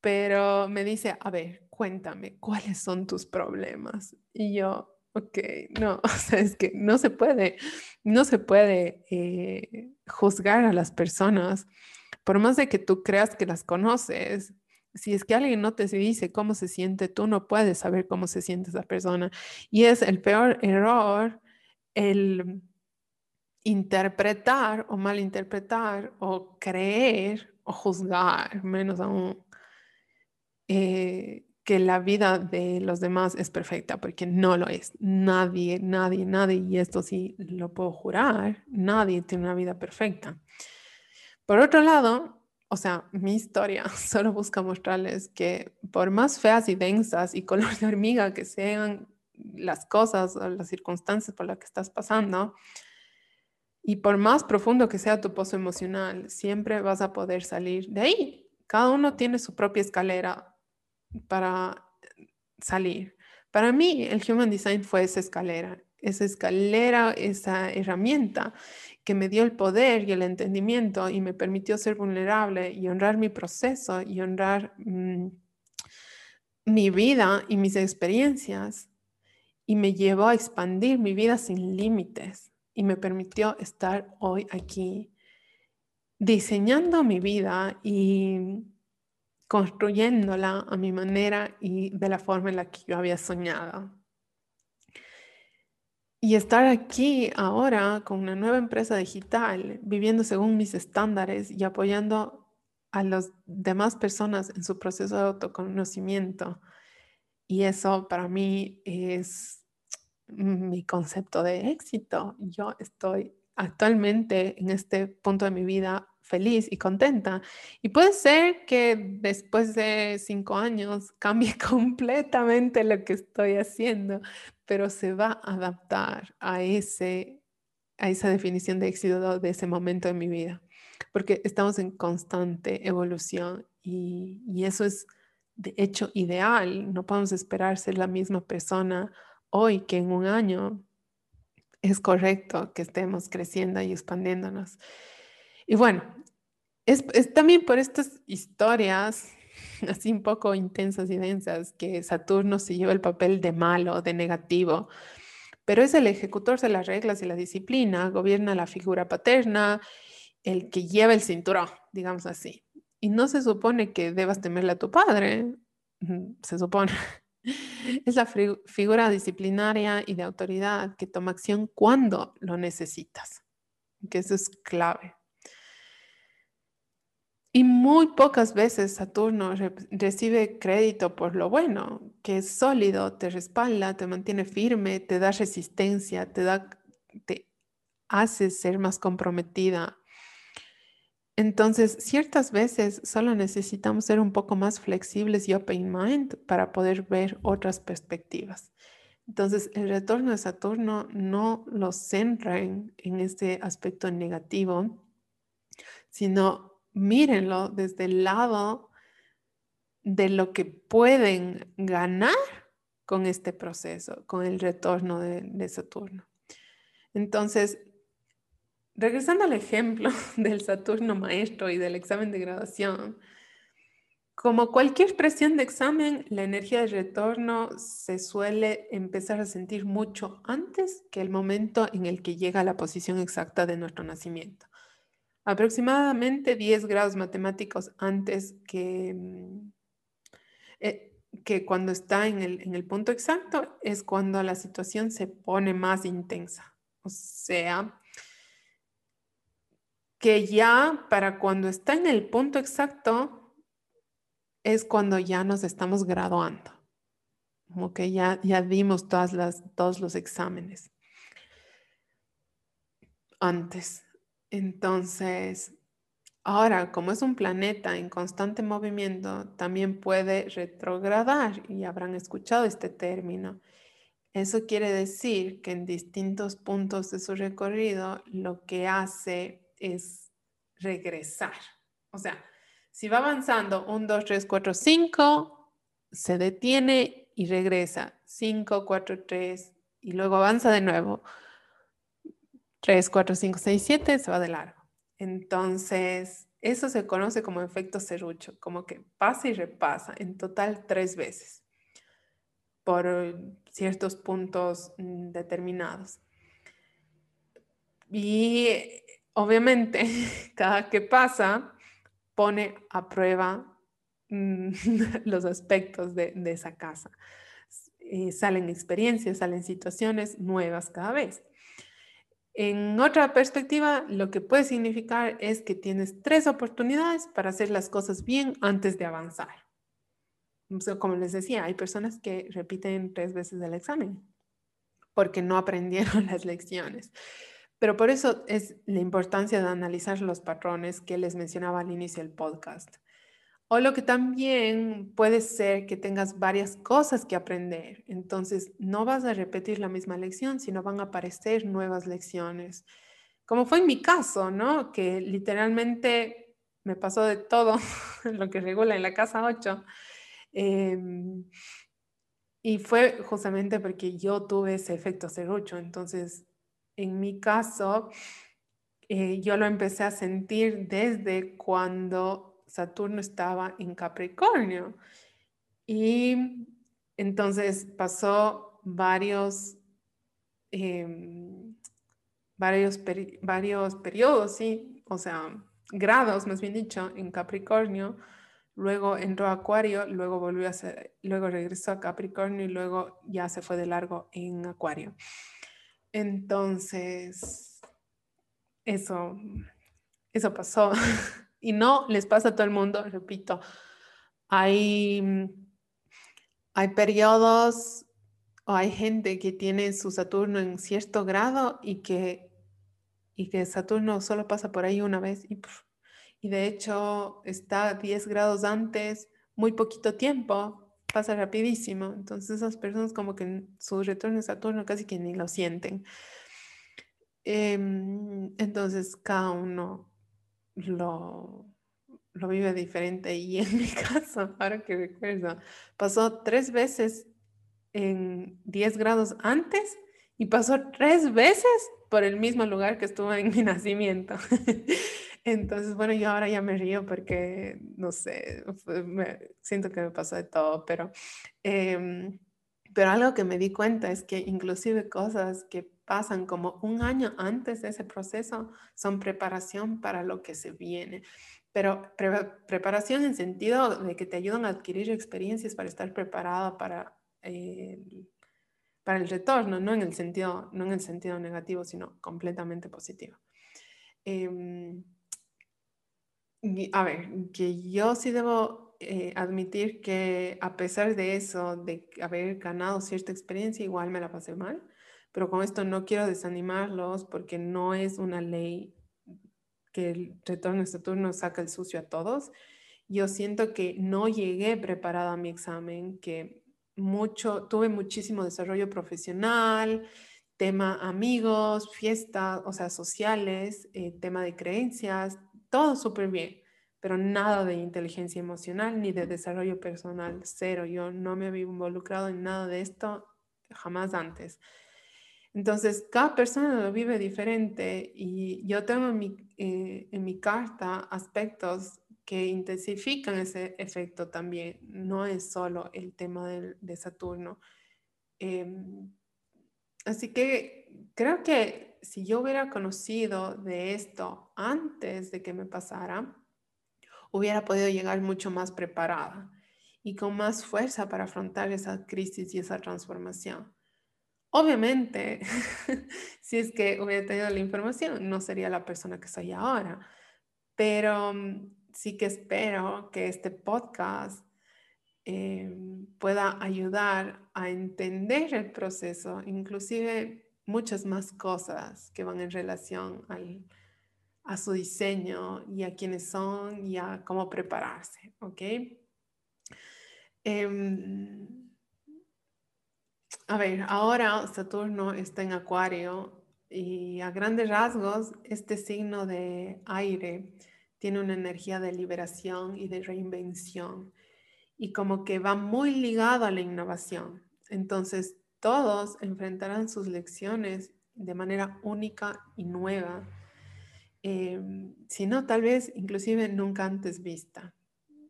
pero me dice, a ver, cuéntame, ¿cuáles son tus problemas? Y yo, ok, no, o sea, es que no se puede, no se puede eh, juzgar a las personas, por más de que tú creas que las conoces, si es que alguien no te dice cómo se siente, tú no puedes saber cómo se siente esa persona. Y es el peor error el interpretar o malinterpretar o creer o juzgar, menos aún, eh, que la vida de los demás es perfecta, porque no lo es. Nadie, nadie, nadie, y esto sí lo puedo jurar, nadie tiene una vida perfecta. Por otro lado, o sea, mi historia solo busca mostrarles que por más feas y densas y color de hormiga que sean las cosas o las circunstancias por las que estás pasando, y por más profundo que sea tu pozo emocional, siempre vas a poder salir de ahí. Cada uno tiene su propia escalera para salir. Para mí, el Human Design fue esa escalera, esa escalera, esa herramienta que me dio el poder y el entendimiento y me permitió ser vulnerable y honrar mi proceso y honrar mm, mi vida y mis experiencias y me llevó a expandir mi vida sin límites y me permitió estar hoy aquí diseñando mi vida y construyéndola a mi manera y de la forma en la que yo había soñado. Y estar aquí ahora con una nueva empresa digital, viviendo según mis estándares y apoyando a las demás personas en su proceso de autoconocimiento. Y eso para mí es mi concepto de éxito. Yo estoy actualmente en este punto de mi vida feliz y contenta. Y puede ser que después de cinco años cambie completamente lo que estoy haciendo, pero se va a adaptar a, ese, a esa definición de éxito de ese momento de mi vida, porque estamos en constante evolución y, y eso es de hecho ideal. No podemos esperar ser la misma persona hoy que en un año. Es correcto que estemos creciendo y expandiéndonos. Y bueno, es, también por estas historias así un poco intensas y densas que Saturno se lleva el papel de malo, de negativo, pero es el ejecutor de las reglas y la disciplina, gobierna la figura paterna, el que lleva el cinturón, digamos así. Y no se supone que debas temerle a tu padre, se supone. Es la figura disciplinaria y de autoridad que toma acción cuando lo necesitas, que eso es clave. Y muy pocas veces Saturno recibe crédito por lo bueno, que es sólido, te respalda, te mantiene firme, te da resistencia, te, da, te hace ser más comprometida. Entonces, ciertas veces solo necesitamos ser un poco más flexibles y open mind para poder ver otras perspectivas. Entonces, el retorno de Saturno no lo centra en, en este aspecto negativo, sino mírenlo desde el lado de lo que pueden ganar con este proceso, con el retorno de, Saturno. Entonces, regresando al ejemplo del Saturno maestro y del examen de graduación, como cualquier presión de examen, la energía de retorno se suele empezar a sentir mucho antes que el momento en el que llega a la posición exacta de nuestro nacimiento aproximadamente 10 grados matemáticos antes que, mm, eh, que cuando está en el, en el punto exacto, es cuando la situación se pone más intensa. O sea, que ya para cuando está en el punto exacto es cuando ya nos estamos graduando. Como que ya, ya dimos todas las, todos los exámenes antes. Entonces, ahora, como es un planeta en constante movimiento, también puede retrogradar y habrán escuchado este término. Eso quiere decir que en distintos puntos de su recorrido lo que hace es regresar. O sea, si va avanzando 1, 2, 3, 4, 5, se detiene y regresa. 5, 4, 3 y luego avanza de nuevo. 3, 4, 5, 6, 7, se va de largo. Entonces, eso se conoce como efecto serrucho, como que pasa y repasa, en total tres veces. Por ciertos puntos mm, determinados. Y obviamente, cada que pasa, pone a prueba mm, los aspectos de, esa casa. salen experiencias, salen situaciones nuevas cada vez. En otra perspectiva, lo que puede significar es que tienes tres oportunidades para hacer las cosas bien antes de avanzar. como les decía, hay personas que repiten tres veces el examen porque no aprendieron las lecciones. Pero por eso es la importancia de analizar los patrones que les mencionaba al inicio del podcast. O lo que también puede ser que tengas varias cosas que aprender. Entonces, no vas a repetir la misma lección, sino van a aparecer nuevas lecciones. Como fue en mi caso, ¿no? Que literalmente me pasó de todo lo que regula en la casa 8. Em, y fue justamente porque yo tuve ese efecto serrucho. Entonces, en mi caso, eh, yo lo empecé a sentir desde cuando Saturno estaba en Capricornio. Y entonces pasó varios, em, varios, varios periodos, sí, o sea, grados, más bien dicho, en Capricornio. Luego entró a Acuario, luego volvió a ser, luego regresó a Capricornio y luego ya se fue de largo en Acuario. Entonces, eso, eso pasó. Y no les pasa a todo el mundo, repito. Hay, hay periodos o hay gente que tiene su Saturno en cierto grado y que, y que Saturno solo pasa por ahí una vez y, y de hecho está 10 grados antes, muy poquito tiempo, pasa rapidísimo. Entonces esas personas como que su retorno de Saturno casi que ni lo sienten. Em, entonces cada uno lo, lo vive diferente. Y en mi caso, ahora que recuerdo, pasó tres veces en 10 grados antes y pasó tres veces por el mismo lugar que estuvo en mi nacimiento. Entonces, bueno, yo ahora ya me río porque, no sé, siento que me pasó de todo, pero, em, pero algo que me di cuenta es que inclusive cosas que pasan como un año antes de ese proceso son preparación para lo que se viene. Pero preparación en sentido de que te ayudan a adquirir experiencias para estar preparada para, el, para el retorno, no en, el sentido, no en el sentido negativo, sino completamente positivo. Em, a ver, que yo sí debo eh, admitir que a pesar de eso, de haber ganado cierta experiencia, igual me la pasé mal pero con esto no quiero desanimarlos porque no es una ley que el retorno de Saturno saca el sucio a todos. Yo siento que no llegué preparada a mi examen, que mucho, tuve muchísimo desarrollo profesional, tema amigos, fiestas, o sea, sociales, eh, tema de creencias, todo súper bien, pero nada de inteligencia emocional ni de desarrollo personal, cero. Yo no me había involucrado en nada de esto jamás antes. Entonces, cada persona lo vive diferente y yo tengo en mi, eh, en mi carta aspectos que intensifican ese efecto también. No es solo el tema de Saturno. Em, así que creo que si yo hubiera conocido de esto antes de que me pasara, hubiera podido llegar mucho más preparada y con más fuerza para afrontar esa crisis y esa transformación. Obviamente, si es que hubiera tenido la información, no sería la persona que soy ahora, pero mm, sí que espero que este podcast eh, pueda ayudar a entender el proceso, inclusive muchas más cosas que van en relación a su diseño y a quiénes son y a cómo prepararse, ¿ok? Em, a ver, ahora Saturno está en Acuario y a grandes rasgos este signo de aire tiene una energía de liberación y de reinvención y como que va muy ligado a la innovación. Entonces todos enfrentarán sus lecciones de manera única y nueva, eh, si no tal vez inclusive nunca antes vista.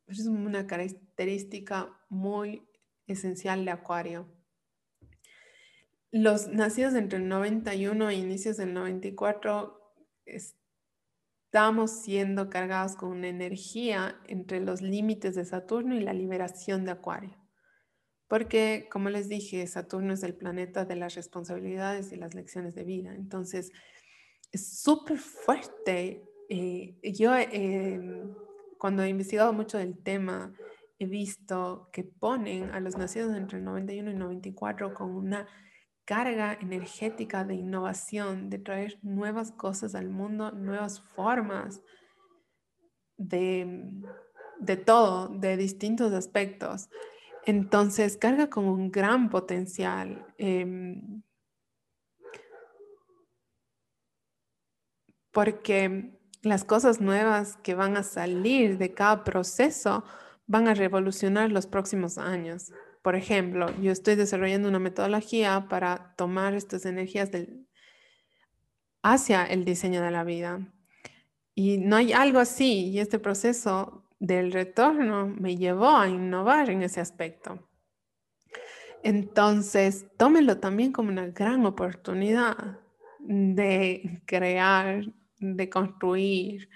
Es una característica muy esencial de Acuario. Los nacidos entre el 91 e inicios del 94 estamos siendo cargados con una energía entre los límites de Saturno y la liberación de Acuario. Porque, como les dije, Saturno es el planeta de las responsabilidades y las lecciones de vida. Entonces, es súper fuerte. Eh, yo, em, cuando he investigado mucho del tema, he visto que ponen a los nacidos entre el 91 y 94 con una carga energética de innovación, de traer nuevas cosas al mundo, nuevas formas de, de todo, de distintos aspectos. Entonces, carga con un gran potencial. Em, porque las cosas nuevas que van a salir de cada proceso van a revolucionar los próximos años. Por ejemplo, yo estoy desarrollando una metodología para tomar estas energías hacia el diseño de la vida. Y no hay algo así, y este proceso del retorno me llevó a innovar en ese aspecto. Entonces, tómelo también como una gran oportunidad de crear, de construir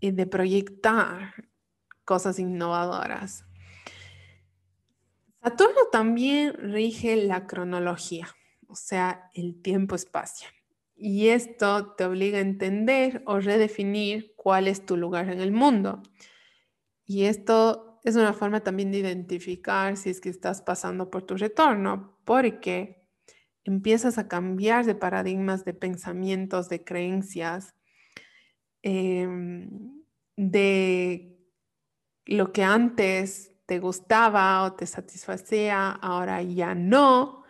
y de proyectar cosas innovadoras. Saturno también rige la cronología, o sea, el tiempo-espacio. Y esto te obliga a entender o redefinir cuál es tu lugar en el mundo. Y esto es una forma también de identificar si es que estás pasando por tu retorno, porque empiezas a cambiar de paradigmas, de pensamientos, de creencias, em, de lo que antes te gustaba o te satisfacía, ahora ya no.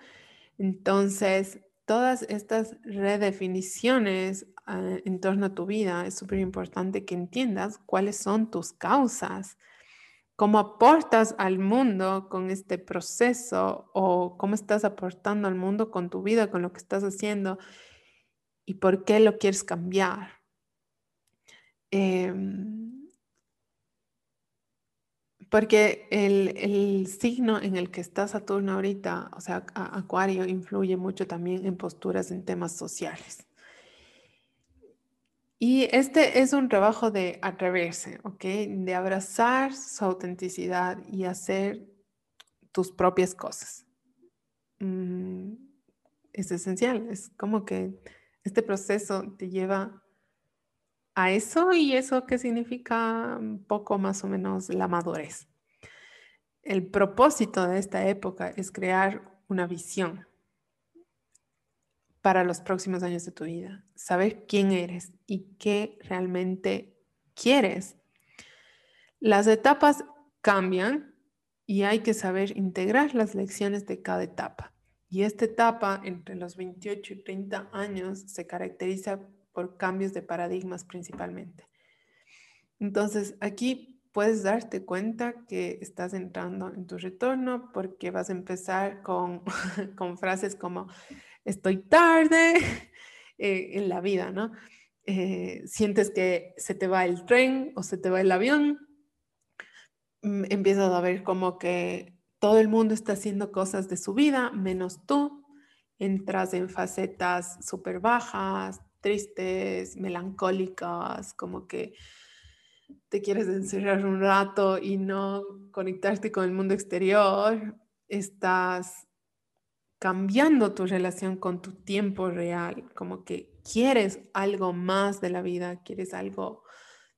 Entonces, todas estas redefiniciones ah, en torno a tu vida es súper importante que entiendas cuáles son tus causas, cómo aportas al mundo con este proceso o cómo estás aportando al mundo con tu vida, con lo que estás haciendo y por qué lo quieres cambiar. Em, porque el, signo en el que está Saturno ahorita, o sea, Acuario, influye mucho también en posturas en temas sociales. Y este es un trabajo de atreverse, ¿ok? De abrazar su autenticidad y hacer tus propias cosas. Mm, es esencial, es como que este proceso te lleva a eso y eso que significa un poco más o menos la madurez. El propósito de esta época es crear una visión para los próximos años de tu vida, saber quién eres y qué realmente quieres. Las etapas cambian y hay que saber integrar las lecciones de cada etapa. Y esta etapa entre los 28 y 30 años se caracteriza por cambios de paradigmas principalmente. Entonces, aquí puedes darte cuenta que estás entrando en tu retorno porque vas a empezar con, con frases como estoy tarde eh, en la vida, ¿no? Eh, sientes que se te va el tren o se te va el avión, mm, empiezas a ver como que todo el mundo está haciendo cosas de su vida menos tú, entras en facetas súper bajas, tristes, melancólicas, como que te quieres encerrar un rato y no conectarte con el mundo exterior, estás cambiando tu relación con tu tiempo real, como que quieres algo más de la vida, quieres algo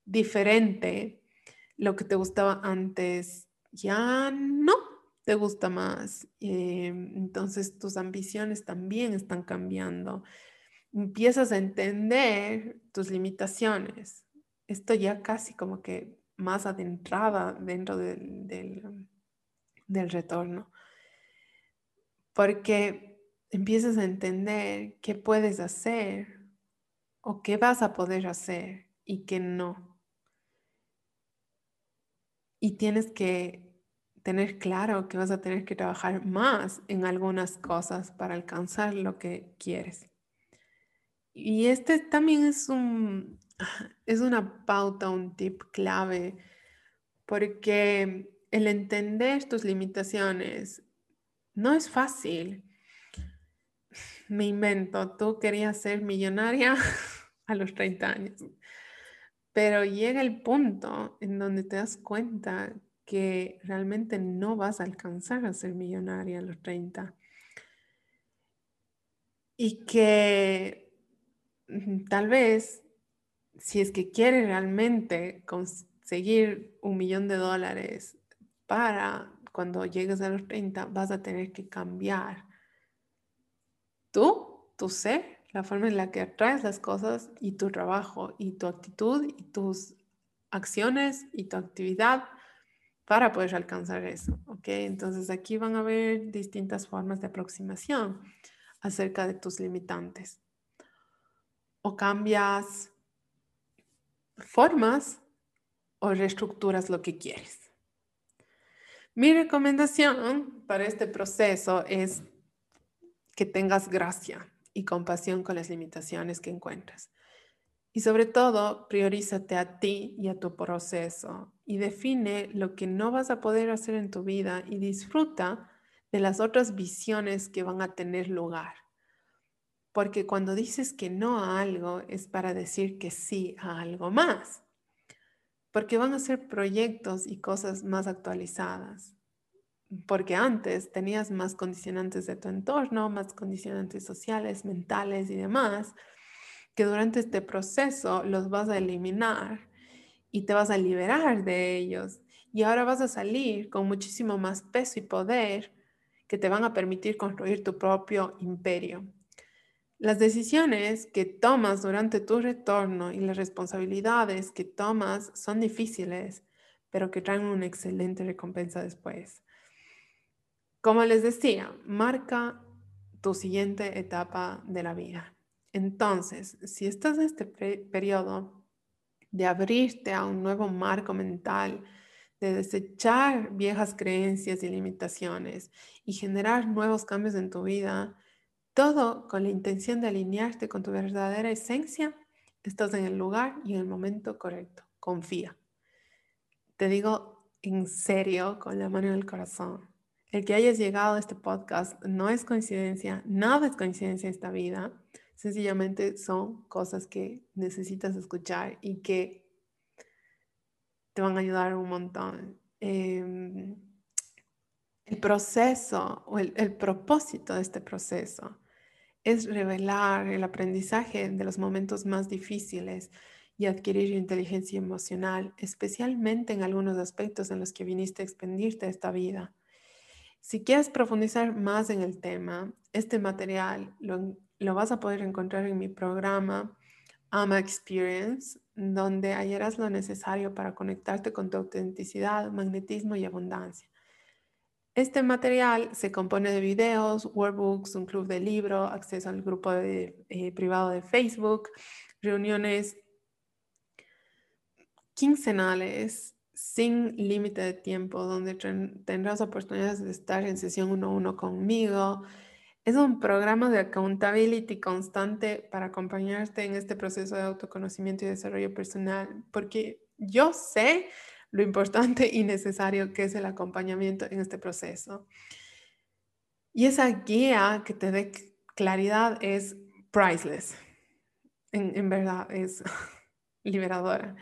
diferente, lo que te gustaba antes ya no te gusta más, eh, entonces tus ambiciones también están cambiando empiezas a entender tus limitaciones. Esto ya casi como que más adentrada dentro del, del, retorno. Porque empiezas a entender qué puedes hacer o qué vas a poder hacer y qué no. Y tienes que tener claro que vas a tener que trabajar más en algunas cosas para alcanzar lo que quieres. Y este también es un, es una pauta, un tip clave, porque el entender tus limitaciones no es fácil. me invento, tú querías ser millonaria a los 30 años, pero llega el punto en donde te das cuenta que realmente no vas a alcanzar a ser millonaria a los 30 y que tal vez si es que quieres realmente conseguir un millón de dólares para cuando llegues a los 30, vas a tener que cambiar tú, tu ser, la forma en la que atraes las cosas y tu trabajo y tu actitud y tus acciones y tu actividad para poder alcanzar eso, ¿ok? Entonces aquí van a haber distintas formas de aproximación acerca de tus limitantes. O cambias formas o reestructuras lo que quieres. Mi recomendación para este proceso es que tengas gracia y compasión con las limitaciones que encuentras. Y sobre todo, priorízate a ti y a tu proceso y define lo que no vas a poder hacer en tu vida y disfruta de las otras visiones que van a tener lugar. Porque cuando dices que no a algo es para decir que sí a algo más. Porque van a ser proyectos y cosas más actualizadas porque antes tenías más condicionantes de tu entorno, más condicionantes sociales, mentales y demás, que durante este proceso los vas a eliminar y te vas a liberar de ellos. Y ahora vas a salir con muchísimo más peso y poder que te van a permitir construir tu propio imperio. Las decisiones que tomas durante tu retorno y las responsabilidades que tomas son difíciles, pero que traen una excelente recompensa después. Como les decía, marca tu siguiente etapa de la vida. Entonces, si estás en este periodo de abrirte a un nuevo marco mental, de desechar viejas creencias y limitaciones y generar nuevos cambios en tu vida, todo con la intención de alinearte con tu verdadera esencia, estás en el lugar y en el momento correcto. Confía. Te digo en serio, con la mano en el corazón. El que hayas llegado a este podcast no es coincidencia, nada es coincidencia en esta vida. Sencillamente son cosas que necesitas escuchar y que te van a ayudar un montón. Em, el proceso o el, el propósito de este proceso es revelar el aprendizaje de los momentos más difíciles y adquirir inteligencia emocional, especialmente en algunos aspectos en los que viniste a expendirte esta vida. Si quieres profundizar más en el tema, este material lo, vas a poder encontrar en mi programa AMA Experience, donde hallarás lo necesario para conectarte con tu autenticidad, magnetismo y abundancia. Este material se compone de videos, workbooks, un club de libro, acceso al grupo eh, privado de Facebook, reuniones quincenales sin límite de tiempo, donde tendrás oportunidades de estar en sesión uno a uno conmigo. Es un programa de accountability constante para acompañarte en este proceso de autoconocimiento y desarrollo personal, porque yo sé lo importante y necesario que es el acompañamiento en este proceso. Y esa guía que te dé claridad es priceless. En, verdad es liberadora.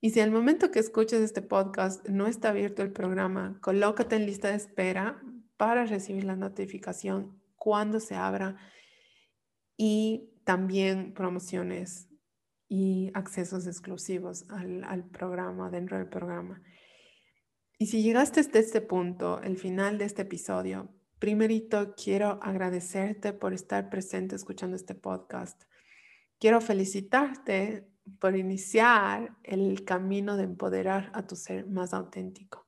Y si al momento que escuches este podcast no está abierto el programa, colócate en lista de espera para recibir la notificación cuando se abra y también promociones y accesos exclusivos al, al programa, dentro del programa. Y si llegaste hasta este punto, el final de este episodio, primerito quiero agradecerte por estar presente escuchando este podcast. Quiero felicitarte por iniciar el camino de empoderar a tu ser más auténtico.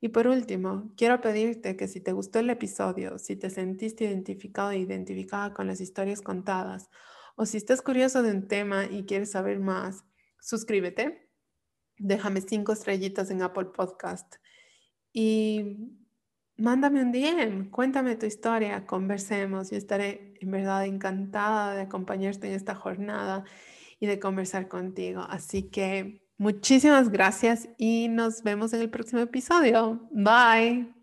Y por último, quiero pedirte que si te gustó el episodio, si te sentiste identificado e identificada con las historias contadas, o si estás curioso de un tema y quieres saber más, suscríbete, déjame cinco estrellitas en Apple Podcast y mándame un DM, cuéntame tu historia, conversemos. Yo estaré en verdad encantada de acompañarte en esta jornada y de conversar contigo. Así que muchísimas gracias y nos vemos en el próximo episodio. Bye.